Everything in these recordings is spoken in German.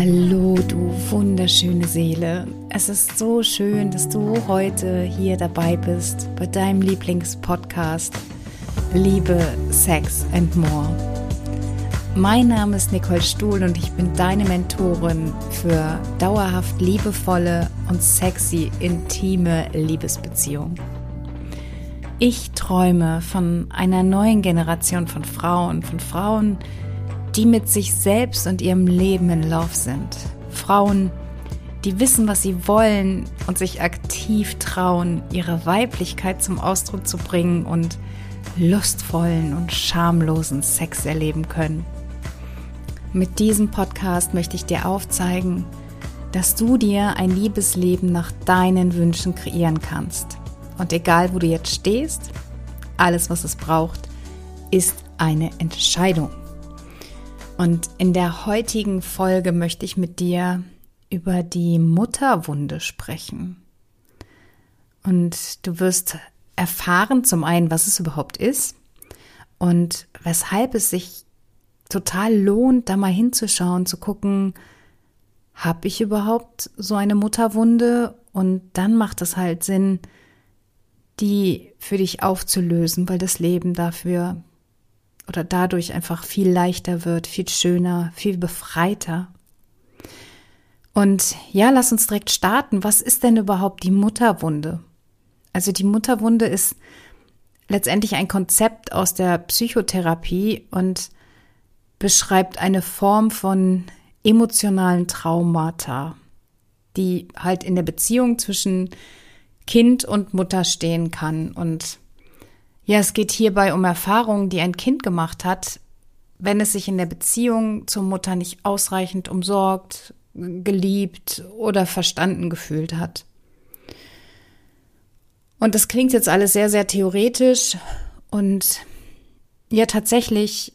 Hallo, du wunderschöne Seele. Es ist so schön, dass du heute hier dabei bist bei deinem Lieblingspodcast Liebe, Sex and More. Mein Name ist Nicole Stuhl und ich bin deine Mentorin für dauerhaft liebevolle und sexy, intime Liebesbeziehungen. Ich träume von einer neuen Generation von Frauen, von Frauen, die die mit sich selbst und ihrem Leben in Love sind. Frauen, die wissen, was sie wollen und sich aktiv trauen, ihre Weiblichkeit zum Ausdruck zu bringen und lustvollen und schamlosen Sex erleben können. Mit diesem Podcast möchte ich dir aufzeigen, dass du dir ein Liebesleben nach deinen Wünschen kreieren kannst. Und egal, wo du jetzt stehst, alles, was es braucht, ist eine Entscheidung. Und in der heutigen Folge möchte ich mit dir über die Mutterwunde sprechen. Und du wirst erfahren zum einen, was es überhaupt ist und weshalb es sich total lohnt, da mal hinzuschauen, zu gucken, habe ich überhaupt so eine Mutterwunde? Und dann macht es halt Sinn, die für dich aufzulösen, weil das Leben dafür oder dadurch einfach viel leichter wird, viel schöner, viel befreiter. Und ja, lass uns direkt starten. Was ist denn überhaupt die Mutterwunde? Also die Mutterwunde ist letztendlich ein Konzept aus der Psychotherapie und beschreibt eine Form von emotionalen Traumata, die halt in der Beziehung zwischen Kind und Mutter stehen kann. Und ja, es geht hierbei um Erfahrungen, die ein Kind gemacht hat, wenn es sich in der Beziehung zur Mutter nicht ausreichend umsorgt, geliebt oder verstanden gefühlt hat. Und das klingt jetzt alles sehr, sehr theoretisch und ja, tatsächlich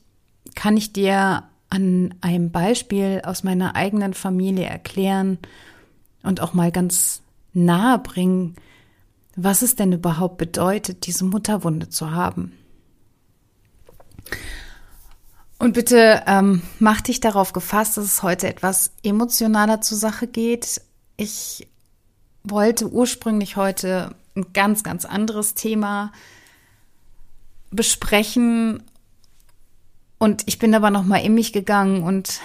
kann ich dir an einem Beispiel aus meiner eigenen Familie erklären und auch mal ganz nahe bringen, was es denn überhaupt bedeutet, diese Mutterwunde zu haben. Und bitte ähm, mach dich darauf gefasst, dass es heute etwas emotionaler zur Sache geht. Ich wollte ursprünglich heute ein ganz, ganz anderes Thema besprechen und ich bin aber noch mal in mich gegangen und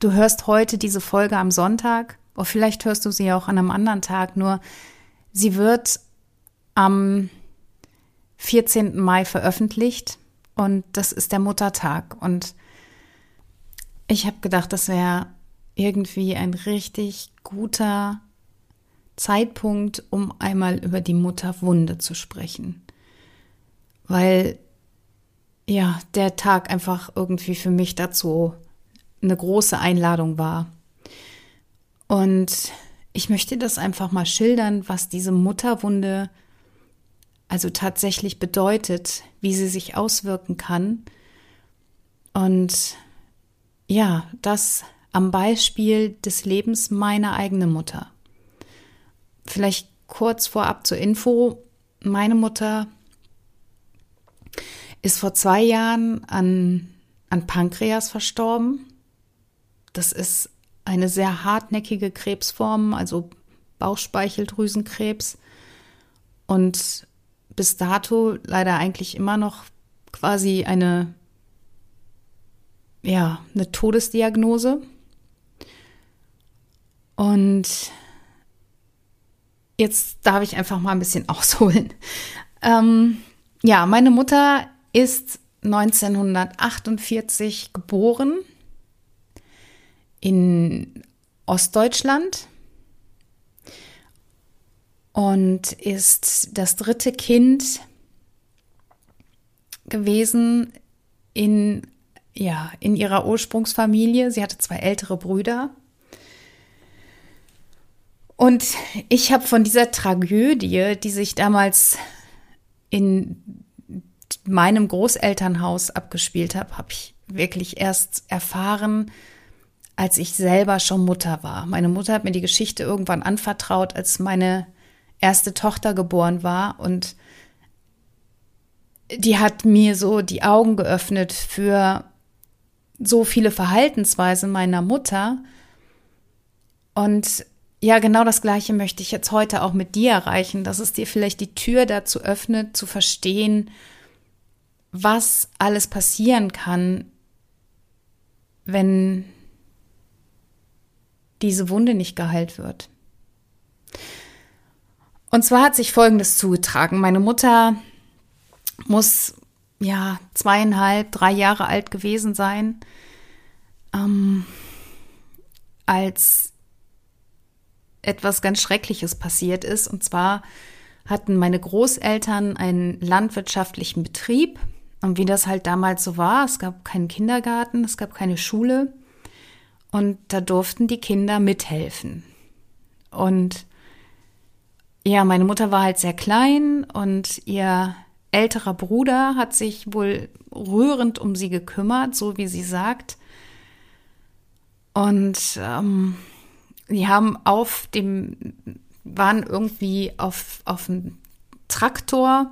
du hörst heute diese Folge am Sonntag oder vielleicht hörst du sie auch an einem anderen Tag, nur Sie wird am 14. Mai veröffentlicht und das ist der Muttertag. Und ich habe gedacht, das wäre irgendwie ein richtig guter Zeitpunkt, um einmal über die Mutterwunde zu sprechen. Weil ja, der Tag einfach irgendwie für mich dazu eine große Einladung war. Und ich möchte das einfach mal schildern, was diese Mutterwunde also tatsächlich bedeutet, wie sie sich auswirken kann. Und ja, das am Beispiel des Lebens meiner eigenen Mutter. Vielleicht kurz vorab zur Info. Meine Mutter ist vor zwei Jahren an, an Pankreas verstorben. Das ist eine sehr hartnäckige Krebsform, also Bauchspeicheldrüsenkrebs. Und bis dato leider eigentlich immer noch quasi eine, ja, eine Todesdiagnose. Und jetzt darf ich einfach mal ein bisschen ausholen. Ähm, ja, meine Mutter ist 1948 geboren in Ostdeutschland und ist das dritte Kind gewesen in, ja, in ihrer Ursprungsfamilie. Sie hatte zwei ältere Brüder. Und ich habe von dieser Tragödie, die sich damals in meinem Großelternhaus abgespielt hat, habe ich wirklich erst erfahren, als ich selber schon Mutter war. Meine Mutter hat mir die Geschichte irgendwann anvertraut, als meine erste Tochter geboren war und die hat mir so die Augen geöffnet für so viele Verhaltensweisen meiner Mutter, Und ja, genau das Gleiche möchte ich jetzt heute auch mit dir erreichen, dass es dir vielleicht die Tür dazu öffnet, zu verstehen, was alles passieren kann, wenn diese Wunde nicht geheilt wird. Und zwar hat sich Folgendes zugetragen. Meine Mutter muss ja zweieinhalb, drei Jahre alt gewesen sein, ähm, als etwas ganz Schreckliches passiert ist. Und zwar hatten meine Großeltern einen landwirtschaftlichen Betrieb. Und wie das halt damals so war, es gab keinen Kindergarten, es gab keine Schule. Und da durften die Kinder mithelfen. Und ja, meine Mutter war halt sehr klein und ihr älterer Bruder hat sich wohl rührend um sie gekümmert, so wie sie sagt. Und ähm, die haben auf dem, waren irgendwie auf, auf dem Traktor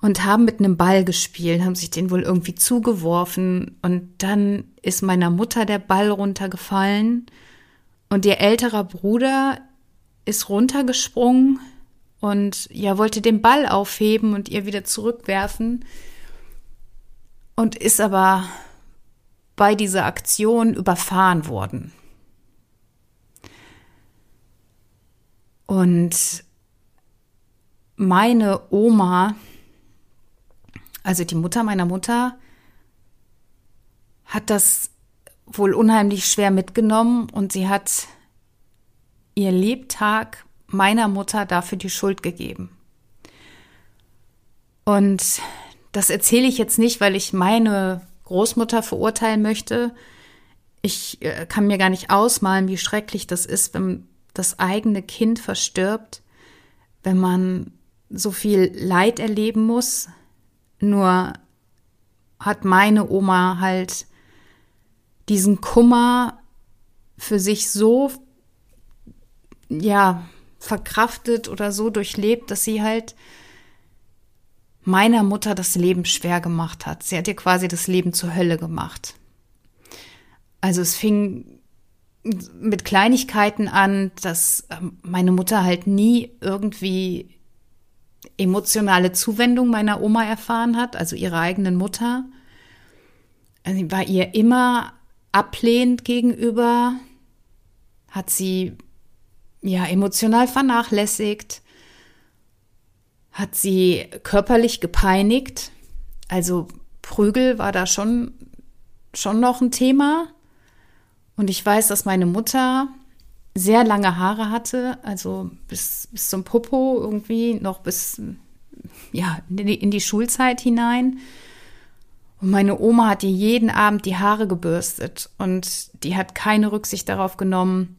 und haben mit einem Ball gespielt, haben sich den wohl irgendwie zugeworfen und dann ist meiner Mutter der Ball runtergefallen und ihr älterer Bruder ist runtergesprungen und ja, wollte den Ball aufheben und ihr wieder zurückwerfen und ist aber bei dieser Aktion überfahren worden. Und meine Oma, also die Mutter meiner Mutter, hat das wohl unheimlich schwer mitgenommen und sie hat ihr Lebtag meiner Mutter dafür die Schuld gegeben. Und das erzähle ich jetzt nicht, weil ich meine Großmutter verurteilen möchte. Ich äh, kann mir gar nicht ausmalen, wie schrecklich das ist, wenn das eigene Kind verstirbt, wenn man so viel Leid erleben muss. Nur hat meine Oma halt diesen Kummer für sich so, ja, verkraftet oder so durchlebt, dass sie halt meiner Mutter das Leben schwer gemacht hat. Sie hat ihr quasi das Leben zur Hölle gemacht. Also es fing mit Kleinigkeiten an, dass ähm, meine Mutter halt nie irgendwie emotionale Zuwendung meiner Oma erfahren hat, also ihrer eigenen Mutter. Sie war ihr immer ablehnend gegenüber, hat sie ja emotional vernachlässigt, hat sie körperlich gepeinigt. Also Prügel war da schon schon noch ein Thema. Und ich weiß, dass meine Mutter sehr lange Haare hatte, also bis, bis zum Popo irgendwie, noch bis ja, in die, in die Schulzeit hinein. Und meine Oma hat ihr jeden Abend die Haare gebürstet und die hat keine Rücksicht darauf genommen,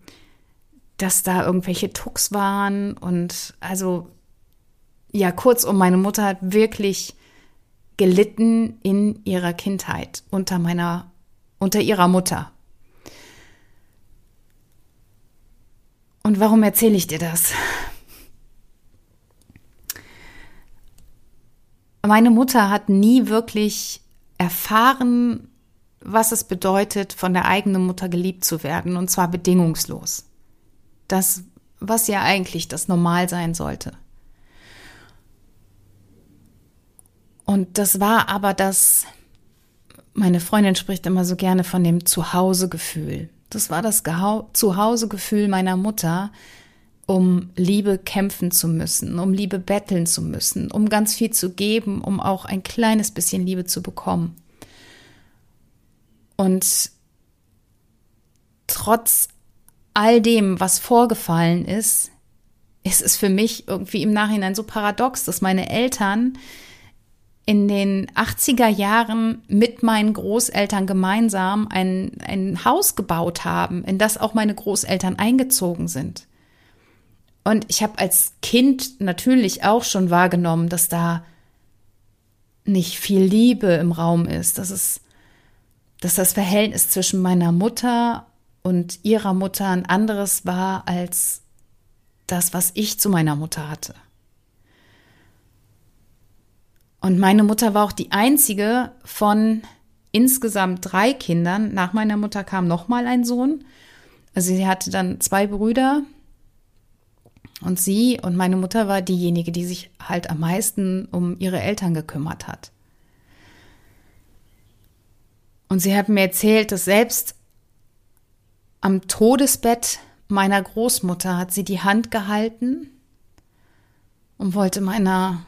dass da irgendwelche Tucks waren und also ja, kurzum, meine Mutter hat wirklich gelitten in ihrer Kindheit unter meiner, unter ihrer Mutter. Und warum erzähle ich dir das? Meine Mutter hat nie wirklich erfahren, was es bedeutet, von der eigenen Mutter geliebt zu werden, und zwar bedingungslos. Das, was ja eigentlich das Normal sein sollte. Und das war aber das, meine Freundin spricht immer so gerne von dem Zuhausegefühl. Das war das Zuhausegefühl meiner Mutter, um Liebe kämpfen zu müssen, um Liebe betteln zu müssen, um ganz viel zu geben, um auch ein kleines bisschen Liebe zu bekommen. Und trotz all dem, was vorgefallen ist, ist es für mich irgendwie im Nachhinein so paradox, dass meine Eltern in den 80er Jahren mit meinen Großeltern gemeinsam ein, ein Haus gebaut haben, in das auch meine Großeltern eingezogen sind. Und ich habe als Kind natürlich auch schon wahrgenommen, dass da nicht viel Liebe im Raum ist, dass es, dass das Verhältnis zwischen meiner Mutter und ihrer Mutter ein anderes war als das, was ich zu meiner Mutter hatte. Und meine Mutter war auch die einzige von insgesamt drei Kindern. Nach meiner Mutter kam noch mal ein Sohn. Also sie hatte dann zwei Brüder und sie und meine Mutter war diejenige, die sich halt am meisten um ihre Eltern gekümmert hat. Und sie hat mir erzählt, dass selbst am Todesbett meiner Großmutter hat sie die Hand gehalten und wollte meiner,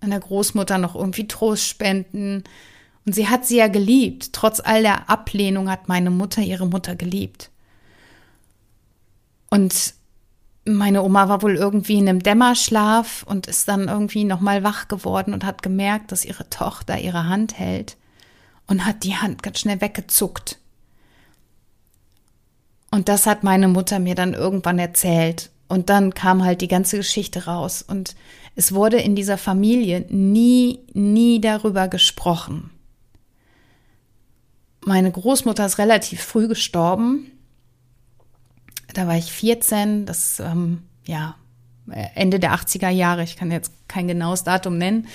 meiner Großmutter noch irgendwie Trost spenden. Und sie hat sie ja geliebt. Trotz all der Ablehnung hat meine Mutter ihre Mutter geliebt. Und meine Oma war wohl irgendwie in einem Dämmerschlaf und ist dann irgendwie nochmal wach geworden und hat gemerkt, dass ihre Tochter ihre Hand hält und hat die Hand ganz schnell weggezuckt. Und das hat meine Mutter mir dann irgendwann erzählt. Und dann kam halt die ganze Geschichte raus. Und es wurde in dieser Familie nie, nie darüber gesprochen. Meine Großmutter ist relativ früh gestorben. Da war ich 14, das, ähm, ja, Ende der 80er Jahre. Ich kann jetzt kein genaues Datum nennen.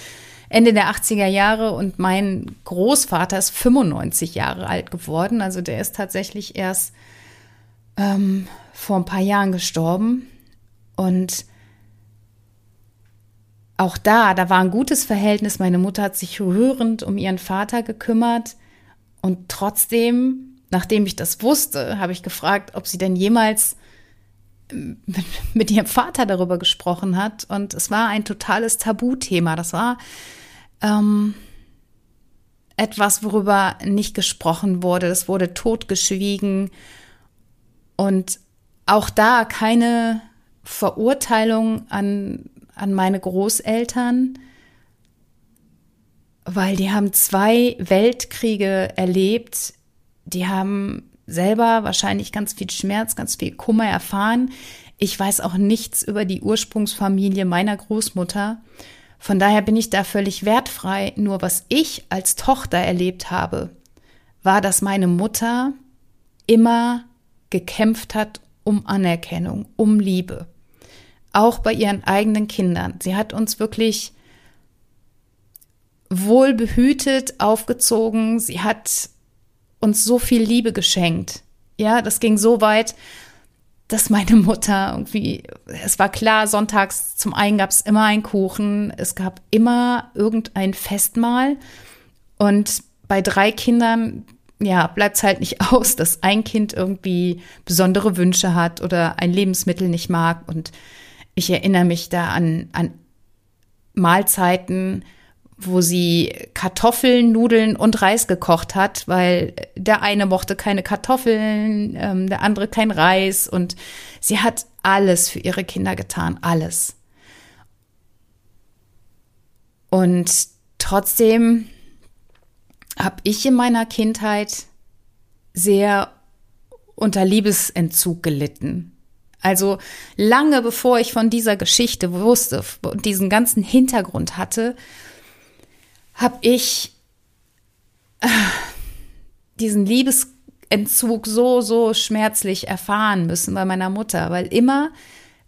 Ende der 80er Jahre und mein Großvater ist 95 Jahre alt geworden. Also der ist tatsächlich erst ähm, vor ein paar Jahren gestorben. Und auch da, da war ein gutes Verhältnis. Meine Mutter hat sich rührend um ihren Vater gekümmert. Und trotzdem, nachdem ich das wusste, habe ich gefragt, ob sie denn jemals ähm, mit ihrem Vater darüber gesprochen hat. Und es war ein totales Tabuthema. Das war ähm, etwas, worüber nicht gesprochen wurde. Es wurde totgeschwiegen. Und auch da keine Verurteilung an, an meine Großeltern, weil die haben zwei Weltkriege erlebt. Die haben selber wahrscheinlich ganz viel Schmerz, ganz viel Kummer erfahren. Ich weiß auch nichts über die Ursprungsfamilie meiner Großmutter. Von daher bin ich da völlig wertfrei. Nur was ich als Tochter erlebt habe, war, dass meine Mutter immer gekämpft hat um Anerkennung, um Liebe. Auch bei ihren eigenen Kindern. Sie hat uns wirklich wohl behütet, aufgezogen. Sie hat uns so viel Liebe geschenkt. Ja, das ging so weit, dass meine Mutter irgendwie, es war klar, sonntags zum einen gab es immer einen Kuchen, es gab immer irgendein Festmahl. Und bei drei Kindern, ja, bleibt es halt nicht aus, dass ein Kind irgendwie besondere Wünsche hat oder ein Lebensmittel nicht mag. Und ich erinnere mich da an, an Mahlzeiten, wo sie Kartoffeln, Nudeln und Reis gekocht hat, weil der eine mochte keine Kartoffeln, ähm, der andere kein Reis und sie hat alles für ihre Kinder getan, alles. Und trotzdem habe ich in meiner Kindheit sehr unter Liebesentzug gelitten. Also lange bevor ich von dieser Geschichte wusste und diesen ganzen Hintergrund hatte, habe ich äh, diesen Liebesentzug so, so schmerzlich erfahren müssen bei meiner Mutter, weil immer,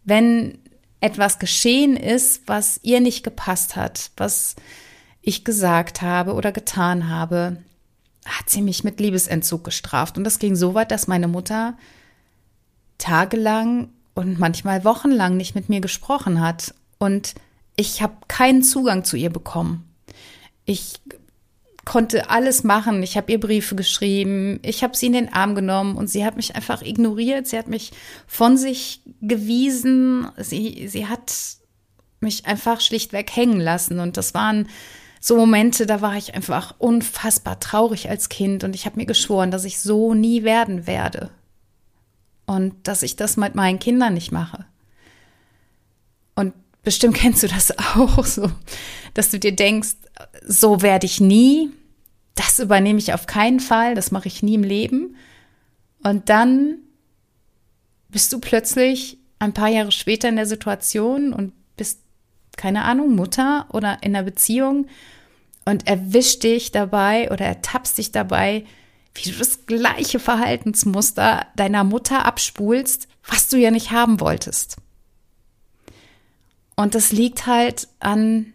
wenn etwas geschehen ist, was ihr nicht gepasst hat, was ich gesagt habe oder getan habe, hat sie mich mit Liebesentzug gestraft. Und das ging so weit, dass meine Mutter tagelang und manchmal wochenlang nicht mit mir gesprochen hat. Und ich habe keinen Zugang zu ihr bekommen. Ich konnte alles machen. Ich habe ihr Briefe geschrieben, ich habe sie in den Arm genommen und sie hat mich einfach ignoriert. Sie hat mich von sich gewiesen. Sie, sie hat mich einfach schlichtweg hängen lassen. Und das waren so Momente, da war ich einfach unfassbar traurig als Kind und ich habe mir geschworen, dass ich so nie werden werde. Und dass ich das mit meinen Kindern nicht mache. Und bestimmt kennst du das auch so, dass du dir denkst, so werde ich nie, das übernehme ich auf keinen Fall, das mache ich nie im Leben. Und dann bist du plötzlich ein paar Jahre später in der Situation und bist, keine Ahnung, Mutter oder in einer Beziehung und erwischt dich dabei oder ertappst dich dabei, wie du das gleiche Verhaltensmuster deiner Mutter abspulst, was du ja nicht haben wolltest. Und das liegt halt an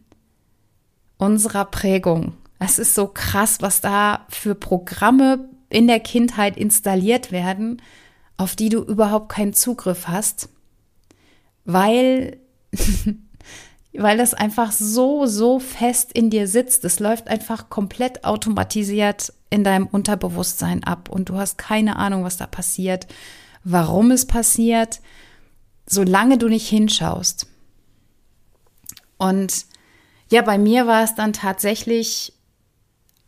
unserer Prägung. Es ist so krass, was da für Programme in der Kindheit installiert werden, auf die du überhaupt keinen Zugriff hast, weil, weil das einfach so, so fest in dir sitzt. Es läuft einfach komplett automatisiert in deinem Unterbewusstsein ab und du hast keine Ahnung, was da passiert, warum es passiert, solange du nicht hinschaust. Und ja, bei mir war es dann tatsächlich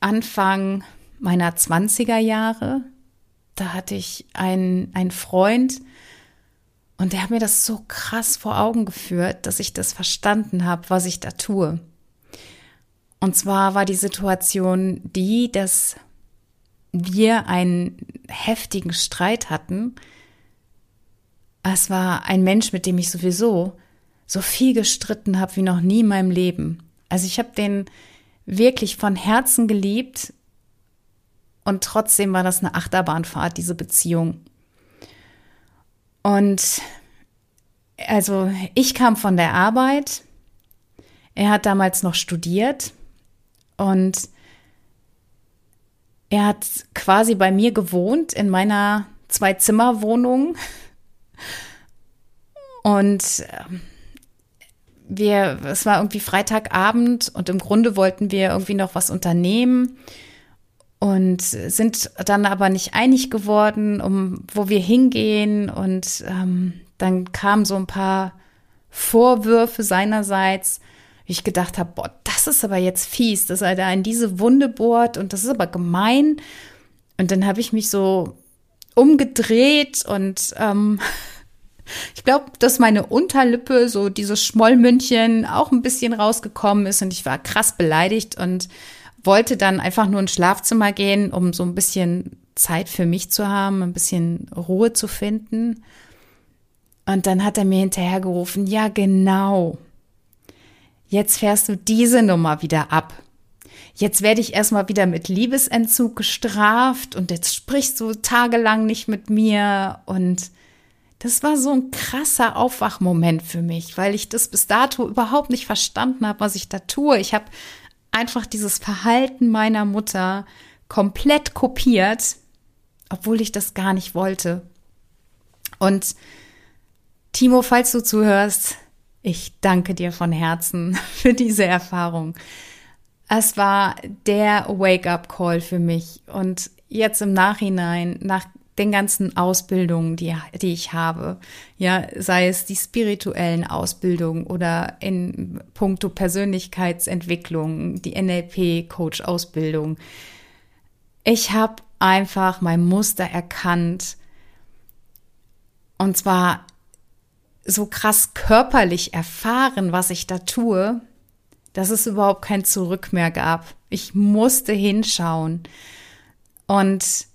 Anfang meiner 20er Jahre. Da hatte ich einen, einen Freund und der hat mir das so krass vor Augen geführt, dass ich das verstanden habe, was ich da tue. Und zwar war die Situation die, dass wir einen heftigen Streit hatten. Es war ein Mensch, mit dem ich sowieso so viel gestritten habe wie noch nie in meinem Leben. Also ich habe den wirklich von Herzen geliebt und trotzdem war das eine Achterbahnfahrt, diese Beziehung. Und also ich kam von der Arbeit, er hat damals noch studiert und er hat quasi bei mir gewohnt in meiner Zwei-Zimmer-Wohnung. Und ähm, wir, es war irgendwie Freitagabend und im Grunde wollten wir irgendwie noch was unternehmen und sind dann aber nicht einig geworden, um wo wir hingehen. Und ähm, dann kamen so ein paar Vorwürfe seinerseits, wie ich gedacht habe, boah, das ist aber jetzt fies, dass er da in diese Wunde bohrt und das ist aber gemein. Und dann habe ich mich so umgedreht und ähm, ich glaube, dass meine Unterlippe, so dieses Schmollmündchen, auch ein bisschen rausgekommen ist und ich war krass beleidigt und wollte dann einfach nur ins Schlafzimmer gehen, um so ein bisschen Zeit für mich zu haben, ein bisschen Ruhe zu finden. Und dann hat er mir hinterhergerufen, ja genau, jetzt fährst du diese Nummer wieder ab. Jetzt werde ich erstmal wieder mit Liebesentzug gestraft und jetzt sprichst du tagelang nicht mit mir und das war so ein krasser Aufwachmoment für mich, weil ich das bis dato überhaupt nicht verstanden habe, was ich da tue. Ich habe einfach dieses Verhalten meiner Mutter komplett kopiert, obwohl ich das gar nicht wollte. Und Timo, falls du zuhörst, ich danke dir von Herzen für diese Erfahrung. Es war der Wake-up-Call für mich. Und jetzt im Nachhinein, nach den ganzen Ausbildungen, die, die ich habe, ja, sei es die spirituellen Ausbildungen oder in puncto Persönlichkeitsentwicklung, die NLP-Coach-Ausbildung. Ich habe einfach mein Muster erkannt und zwar so krass körperlich erfahren, was ich da tue, dass es überhaupt kein Zurück mehr gab. Ich musste hinschauen und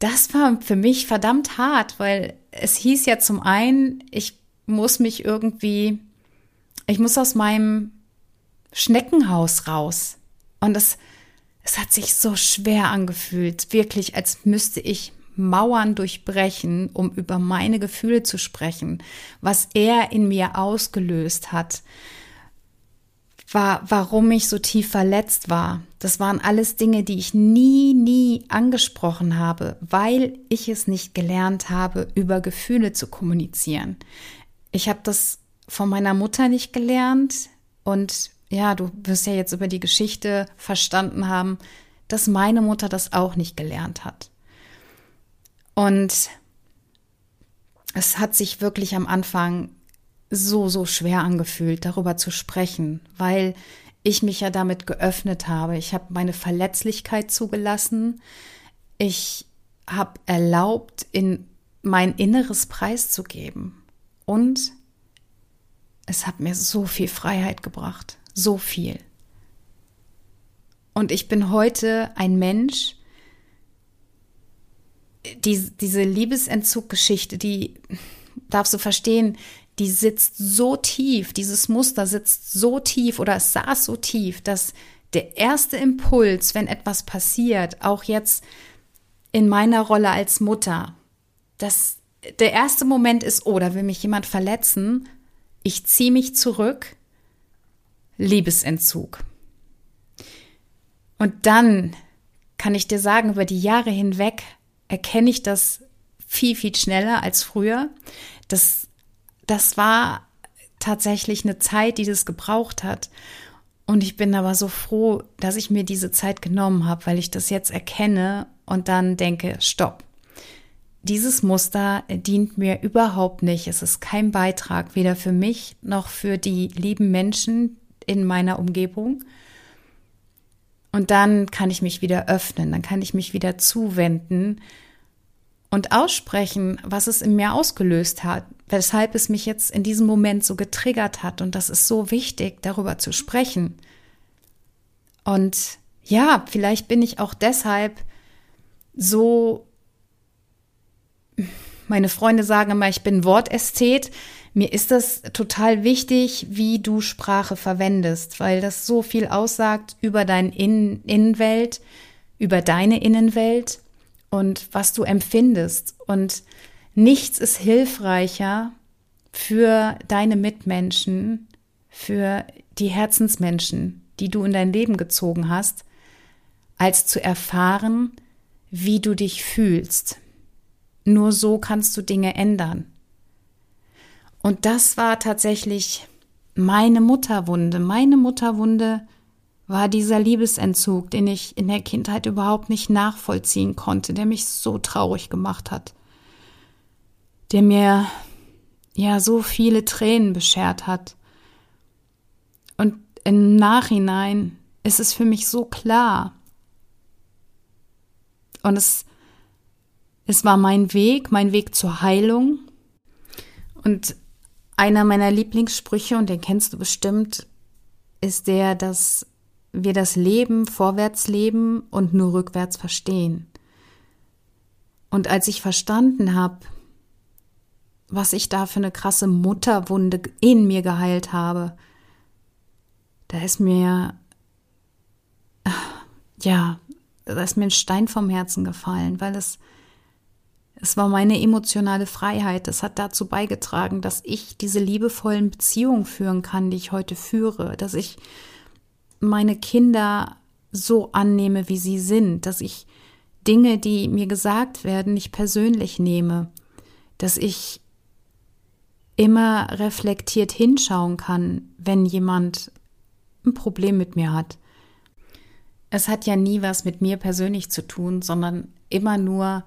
das war für mich verdammt hart, weil es hieß ja zum einen, ich muss mich irgendwie, ich muss aus meinem Schneckenhaus raus. Und es, es hat sich so schwer angefühlt, wirklich, als müsste ich Mauern durchbrechen, um über meine Gefühle zu sprechen, was er in mir ausgelöst hat war, warum ich so tief verletzt war. Das waren alles Dinge, die ich nie, nie angesprochen habe, weil ich es nicht gelernt habe, über Gefühle zu kommunizieren. Ich habe das von meiner Mutter nicht gelernt und ja, du wirst ja jetzt über die Geschichte verstanden haben, dass meine Mutter das auch nicht gelernt hat. Und es hat sich wirklich am Anfang so, so schwer angefühlt, darüber zu sprechen, weil ich mich ja damit geöffnet habe. Ich habe meine Verletzlichkeit zugelassen. Ich habe erlaubt, in mein Inneres preiszugeben. Und es hat mir so viel Freiheit gebracht. So viel. Und ich bin heute ein Mensch, die, diese Liebesentzuggeschichte, die darfst du verstehen, die sitzt so tief, dieses Muster sitzt so tief oder es saß so tief, dass der erste Impuls, wenn etwas passiert, auch jetzt in meiner Rolle als Mutter, dass der erste Moment ist, oh, da will mich jemand verletzen, ich ziehe mich zurück, Liebesentzug. Und dann kann ich dir sagen, über die Jahre hinweg erkenne ich das viel, viel schneller als früher. Das, das war tatsächlich eine Zeit, die das gebraucht hat. Und ich bin aber so froh, dass ich mir diese Zeit genommen habe, weil ich das jetzt erkenne und dann denke, stopp. Dieses Muster dient mir überhaupt nicht. Es ist kein Beitrag, weder für mich noch für die lieben Menschen in meiner Umgebung. Und dann kann ich mich wieder öffnen, dann kann ich mich wieder zuwenden und aussprechen, was es in mir ausgelöst hat, weshalb es mich jetzt in diesem Moment so getriggert hat. Und das ist so wichtig, darüber zu sprechen. Und ja, vielleicht bin ich auch deshalb so, meine Freunde sagen immer, ich bin Wortästhet. Mir ist das total wichtig, wie du Sprache verwendest, weil das so viel aussagt über deine Innen Innenwelt, über deine Innenwelt und was du empfindest. Und nichts ist hilfreicher für deine Mitmenschen, für die Herzensmenschen, die du in dein Leben gezogen hast, als zu erfahren, wie du dich fühlst. Nur so kannst du Dinge ändern. Und das war tatsächlich meine Mutterwunde. Meine Mutterwunde war dieser Liebesentzug, den ich in der Kindheit überhaupt nicht nachvollziehen konnte, der mich so traurig gemacht hat, der mir ja so viele Tränen beschert hat. Und im Nachhinein ist es für mich so klar. Und es, es war mein Weg, mein Weg zur Heilung. Und einer meiner Lieblingssprüche, und den kennst du bestimmt, ist der, dass wir das Leben vorwärts leben und nur rückwärts verstehen. Und als ich verstanden habe, was ich da für eine krasse Mutterwunde in mir geheilt habe, da ist mir, ja, da ist mir ein Stein vom Herzen gefallen, weil es, es war meine emotionale Freiheit. Es hat dazu beigetragen, dass ich diese liebevollen Beziehungen führen kann, die ich heute führe, dass ich meine Kinder so annehme, wie sie sind, dass ich Dinge, die mir gesagt werden, nicht persönlich nehme, dass ich immer reflektiert hinschauen kann, wenn jemand ein Problem mit mir hat. Es hat ja nie was mit mir persönlich zu tun, sondern immer nur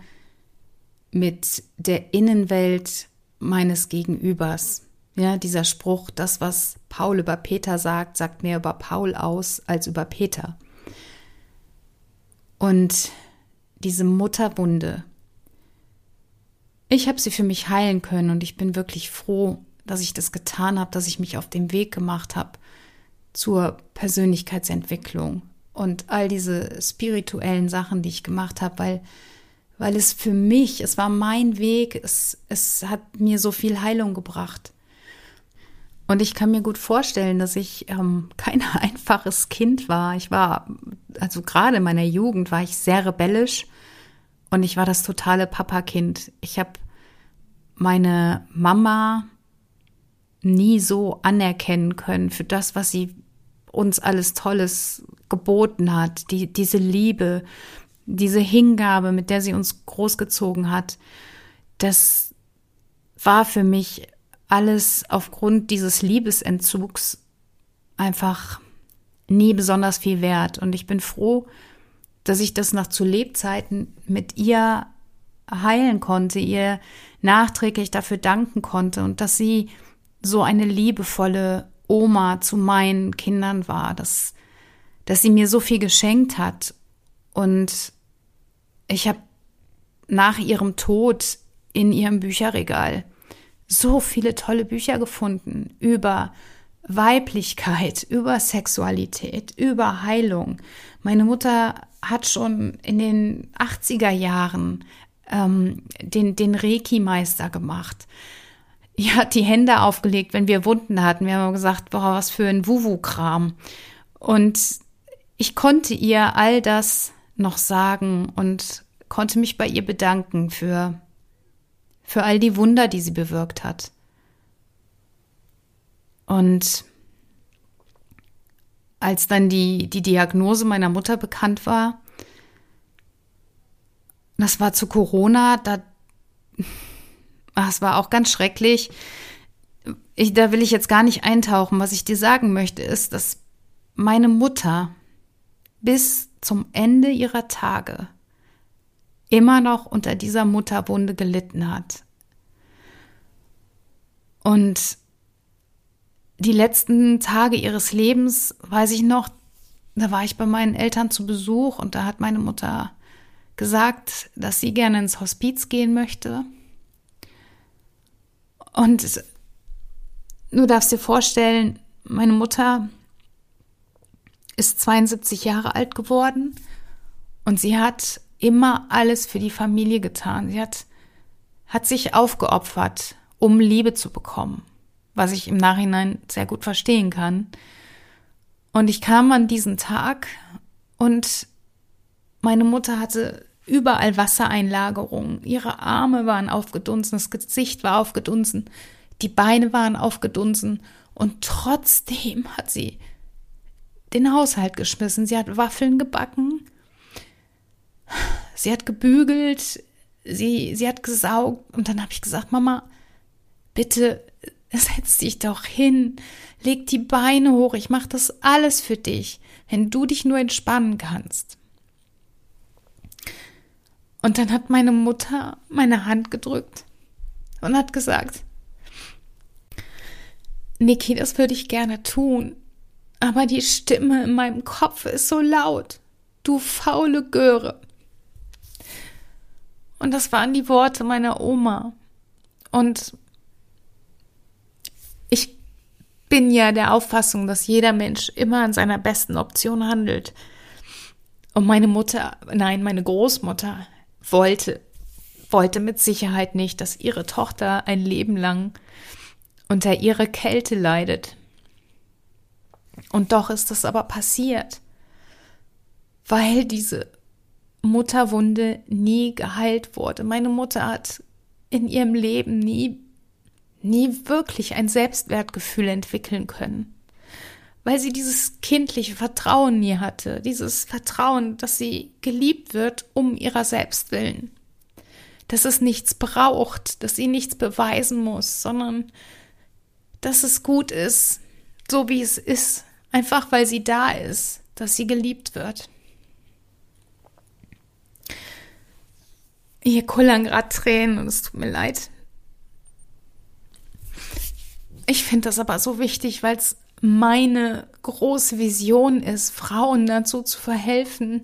mit der Innenwelt meines Gegenübers. Ja, dieser Spruch, das, was Paul über Peter sagt, sagt mehr über Paul aus als über Peter. Und diese Mutterwunde, ich habe sie für mich heilen können und ich bin wirklich froh, dass ich das getan habe, dass ich mich auf den Weg gemacht habe zur Persönlichkeitsentwicklung und all diese spirituellen Sachen, die ich gemacht habe, weil weil es für mich, es war mein Weg, es, es hat mir so viel Heilung gebracht. Und ich kann mir gut vorstellen, dass ich ähm, kein einfaches Kind war. Ich war, also gerade in meiner Jugend war ich sehr rebellisch und ich war das totale Papakind. Ich habe meine Mama nie so anerkennen können für das, was sie uns alles Tolles geboten hat, die, diese Liebe, diese Hingabe, mit der sie uns großgezogen hat. Das war für mich alles aufgrund dieses Liebesentzugs einfach nie besonders viel wert. Und ich bin froh, dass ich das noch zu Lebzeiten mit ihr heilen konnte, ihr nachträglich dafür danken konnte und dass sie so eine liebevolle Oma zu meinen Kindern war, dass, dass sie mir so viel geschenkt hat. Und ich habe nach ihrem Tod in ihrem Bücherregal so viele tolle Bücher gefunden über Weiblichkeit, über Sexualität, über Heilung. Meine Mutter hat schon in den 80er Jahren ähm, den, den Reiki-Meister gemacht. Die hat die Hände aufgelegt, wenn wir Wunden hatten. Wir haben gesagt, boah, was für ein Wuwu-Kram. Und ich konnte ihr all das noch sagen und konnte mich bei ihr bedanken für für all die Wunder, die sie bewirkt hat. Und als dann die, die Diagnose meiner Mutter bekannt war, das war zu Corona, da, ach, es war auch ganz schrecklich. Ich, da will ich jetzt gar nicht eintauchen. Was ich dir sagen möchte, ist, dass meine Mutter bis zum Ende ihrer Tage immer noch unter dieser Mutterwunde gelitten hat. Und die letzten Tage ihres Lebens, weiß ich noch, da war ich bei meinen Eltern zu Besuch und da hat meine Mutter gesagt, dass sie gerne ins Hospiz gehen möchte. Und du darfst dir vorstellen, meine Mutter ist 72 Jahre alt geworden und sie hat immer alles für die Familie getan. Sie hat, hat sich aufgeopfert, um Liebe zu bekommen, was ich im Nachhinein sehr gut verstehen kann. Und ich kam an diesen Tag und meine Mutter hatte überall Wassereinlagerungen. Ihre Arme waren aufgedunsen, das Gesicht war aufgedunsen, die Beine waren aufgedunsen und trotzdem hat sie den Haushalt geschmissen. Sie hat Waffeln gebacken, sie hat gebügelt, sie, sie hat gesaugt. Und dann habe ich gesagt, Mama, bitte setz dich doch hin, leg die Beine hoch, ich mache das alles für dich, wenn du dich nur entspannen kannst. Und dann hat meine Mutter meine Hand gedrückt und hat gesagt, Niki, das würde ich gerne tun, aber die Stimme in meinem Kopf ist so laut. Du faule Göre. Und das waren die Worte meiner Oma. Und ich bin ja der Auffassung, dass jeder Mensch immer an seiner besten Option handelt. Und meine Mutter, nein, meine Großmutter wollte, wollte mit Sicherheit nicht, dass ihre Tochter ein Leben lang unter ihrer Kälte leidet. Und doch ist das aber passiert, weil diese Mutterwunde nie geheilt wurde. Meine Mutter hat in ihrem Leben nie, nie wirklich ein Selbstwertgefühl entwickeln können, weil sie dieses kindliche Vertrauen nie hatte, dieses Vertrauen, dass sie geliebt wird um ihrer selbst willen, dass es nichts braucht, dass sie nichts beweisen muss, sondern dass es gut ist, so wie es ist, einfach weil sie da ist, dass sie geliebt wird. Hier kullern gerade Tränen und es tut mir leid. Ich finde das aber so wichtig, weil es meine große Vision ist, Frauen dazu zu verhelfen,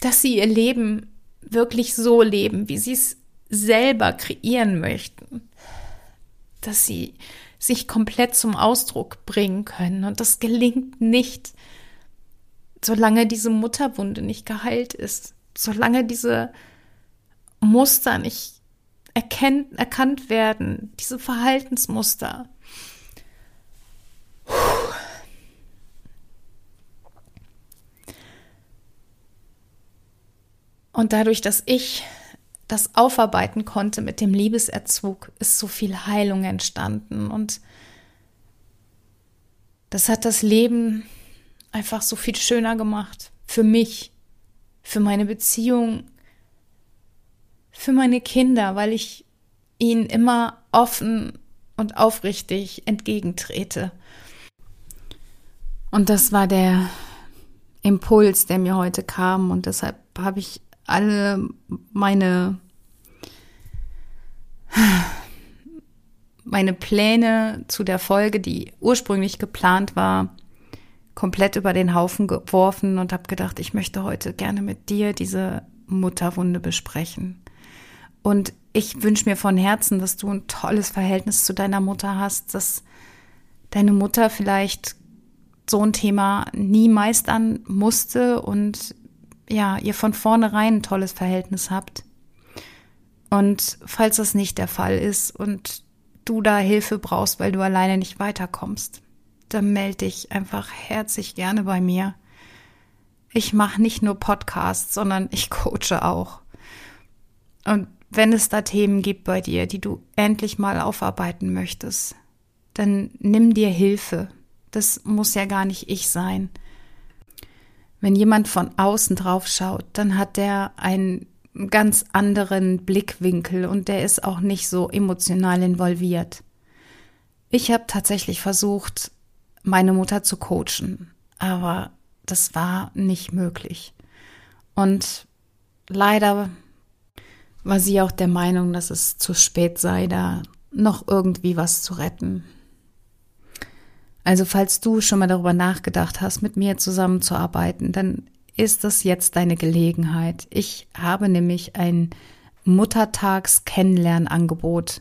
dass sie ihr Leben wirklich so leben, wie sie es selber kreieren möchten. Dass sie sich komplett zum Ausdruck bringen können. Und das gelingt nicht, solange diese Mutterwunde nicht geheilt ist, solange diese Muster nicht erkennt, erkannt werden, diese Verhaltensmuster. Und dadurch, dass ich das aufarbeiten konnte mit dem Liebeserzug, ist so viel Heilung entstanden und das hat das Leben einfach so viel schöner gemacht. Für mich, für meine Beziehung, für meine Kinder, weil ich ihnen immer offen und aufrichtig entgegentrete. Und das war der Impuls, der mir heute kam und deshalb habe ich alle meine meine Pläne zu der Folge, die ursprünglich geplant war, komplett über den Haufen geworfen und habe gedacht, ich möchte heute gerne mit dir diese Mutterwunde besprechen. Und ich wünsche mir von Herzen, dass du ein tolles Verhältnis zu deiner Mutter hast, dass deine Mutter vielleicht so ein Thema nie meistern musste und ja, ihr von vornherein ein tolles Verhältnis habt. Und falls das nicht der Fall ist und du da Hilfe brauchst, weil du alleine nicht weiterkommst, dann melde dich einfach herzlich gerne bei mir. Ich mache nicht nur Podcasts, sondern ich coache auch. Und wenn es da Themen gibt bei dir, die du endlich mal aufarbeiten möchtest, dann nimm dir Hilfe. Das muss ja gar nicht ich sein. Wenn jemand von außen drauf schaut, dann hat der ein einen ganz anderen Blickwinkel und der ist auch nicht so emotional involviert. Ich habe tatsächlich versucht, meine Mutter zu coachen, aber das war nicht möglich. Und leider war sie auch der Meinung, dass es zu spät sei, da noch irgendwie was zu retten. Also falls du schon mal darüber nachgedacht hast, mit mir zusammenzuarbeiten, dann ist das jetzt deine Gelegenheit. Ich habe nämlich ein Muttertags-Kennenlernangebot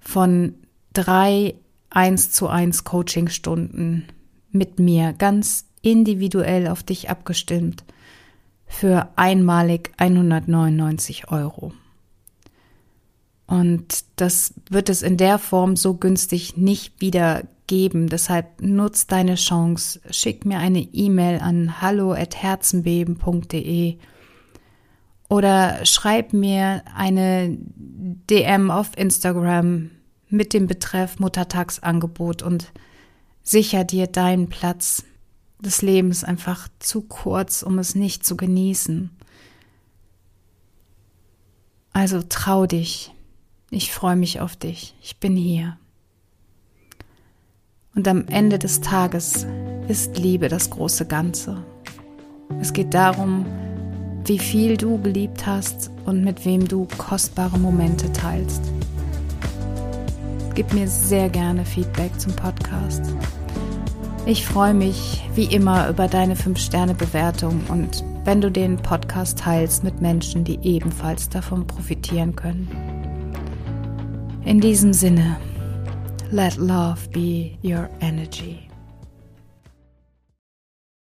von drei 1 zu 1 Coachingstunden mit mir ganz individuell auf dich abgestimmt für einmalig 199 Euro. Und das wird es in der Form so günstig nicht wieder geben. Deshalb nutz deine Chance. Schick mir eine E-Mail an hallo@herzenbeben.de oder schreib mir eine DM auf Instagram mit dem Betreff Muttertagsangebot und sicher dir deinen Platz. Das Leben ist einfach zu kurz, um es nicht zu genießen. Also trau dich. Ich freue mich auf dich. Ich bin hier. Und am Ende des Tages ist Liebe das große Ganze. Es geht darum, wie viel du geliebt hast und mit wem du kostbare Momente teilst. Gib mir sehr gerne Feedback zum Podcast. Ich freue mich wie immer über deine 5-Sterne-Bewertung und wenn du den Podcast teilst mit Menschen, die ebenfalls davon profitieren können. In diesem Sinne, let love be your energy.